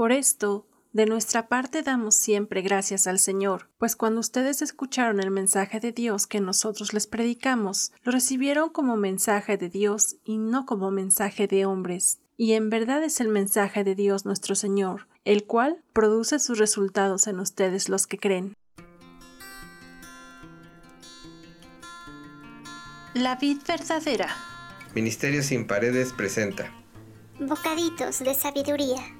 Por esto, de nuestra parte damos siempre gracias al Señor, pues cuando ustedes escucharon el mensaje de Dios que nosotros les predicamos, lo recibieron como mensaje de Dios y no como mensaje de hombres. Y en verdad es el mensaje de Dios nuestro Señor, el cual produce sus resultados en ustedes los que creen. La vid verdadera. Ministerio sin paredes presenta. Bocaditos de sabiduría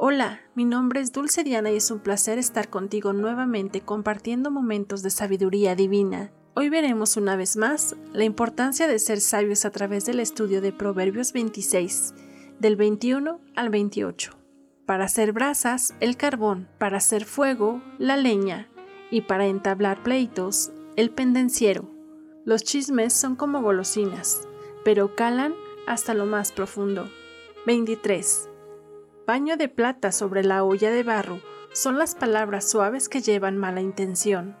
Hola, mi nombre es Dulce Diana y es un placer estar contigo nuevamente compartiendo momentos de sabiduría divina. Hoy veremos una vez más la importancia de ser sabios a través del estudio de Proverbios 26, del 21 al 28. Para hacer brasas, el carbón, para hacer fuego, la leña, y para entablar pleitos, el pendenciero. Los chismes son como golosinas, pero calan hasta lo más profundo. 23 paño de plata sobre la olla de barro son las palabras suaves que llevan mala intención.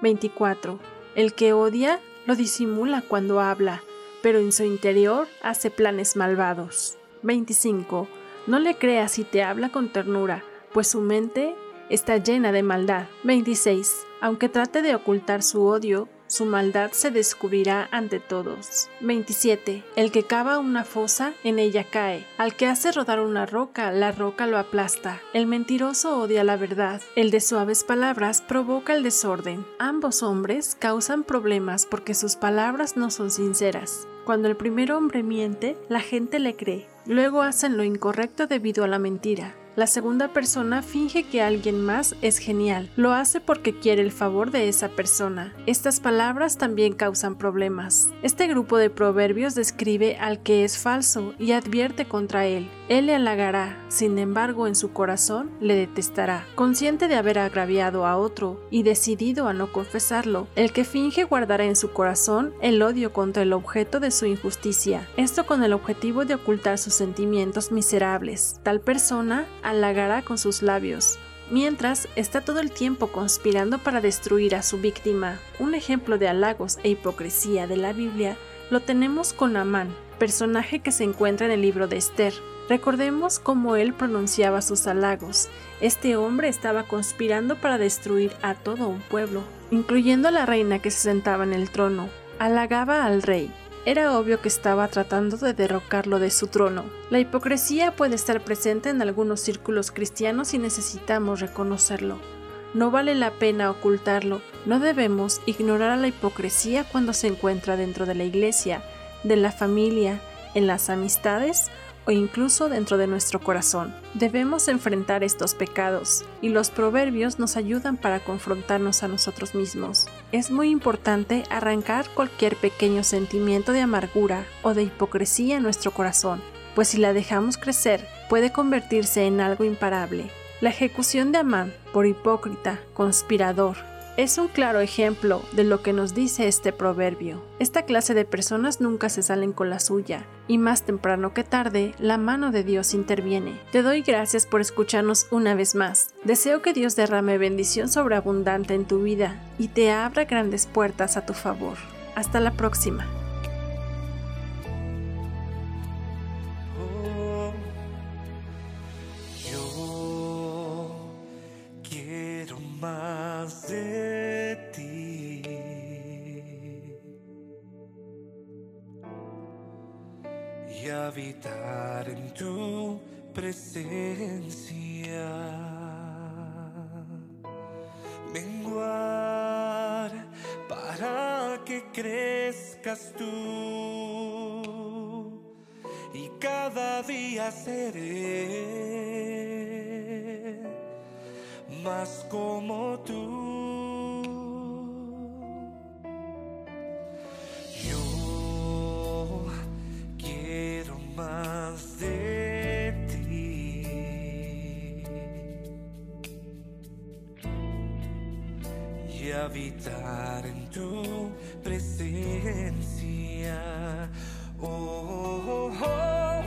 24. El que odia lo disimula cuando habla, pero en su interior hace planes malvados. 25. No le creas si te habla con ternura, pues su mente está llena de maldad. 26. Aunque trate de ocultar su odio, su maldad se descubrirá ante todos. 27. El que cava una fosa, en ella cae. Al que hace rodar una roca, la roca lo aplasta. El mentiroso odia la verdad. El de suaves palabras provoca el desorden. Ambos hombres causan problemas porque sus palabras no son sinceras. Cuando el primer hombre miente, la gente le cree. Luego hacen lo incorrecto debido a la mentira. La segunda persona finge que alguien más es genial. Lo hace porque quiere el favor de esa persona. Estas palabras también causan problemas. Este grupo de proverbios describe al que es falso y advierte contra él. Él le halagará, sin embargo en su corazón le detestará. Consciente de haber agraviado a otro y decidido a no confesarlo, el que finge guardará en su corazón el odio contra el objeto de su injusticia. Esto con el objetivo de ocultar sus sentimientos miserables. Tal persona halagará con sus labios, mientras está todo el tiempo conspirando para destruir a su víctima. Un ejemplo de halagos e hipocresía de la Biblia lo tenemos con Amán, personaje que se encuentra en el libro de Esther. Recordemos cómo él pronunciaba sus halagos. Este hombre estaba conspirando para destruir a todo un pueblo, incluyendo a la reina que se sentaba en el trono. Halagaba al rey, era obvio que estaba tratando de derrocarlo de su trono. La hipocresía puede estar presente en algunos círculos cristianos y necesitamos reconocerlo. No vale la pena ocultarlo, no debemos ignorar a la hipocresía cuando se encuentra dentro de la iglesia, de la familia, en las amistades o incluso dentro de nuestro corazón. Debemos enfrentar estos pecados y los proverbios nos ayudan para confrontarnos a nosotros mismos. Es muy importante arrancar cualquier pequeño sentimiento de amargura o de hipocresía en nuestro corazón, pues si la dejamos crecer puede convertirse en algo imparable. La ejecución de Amán por hipócrita, conspirador, es un claro ejemplo de lo que nos dice este proverbio. Esta clase de personas nunca se salen con la suya, y más temprano que tarde, la mano de Dios interviene. Te doy gracias por escucharnos una vez más. Deseo que Dios derrame bendición sobreabundante en tu vida y te abra grandes puertas a tu favor. Hasta la próxima. Habitar en tu presencia. Menguar para que crezcas tú y cada día seré más como tú. más de ti. y habitar en tu presencia. Oh, oh, oh,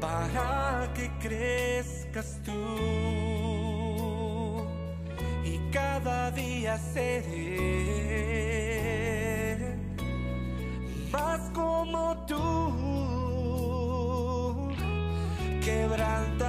para que crezcas tú. Y cada día seré más como tú, quebrando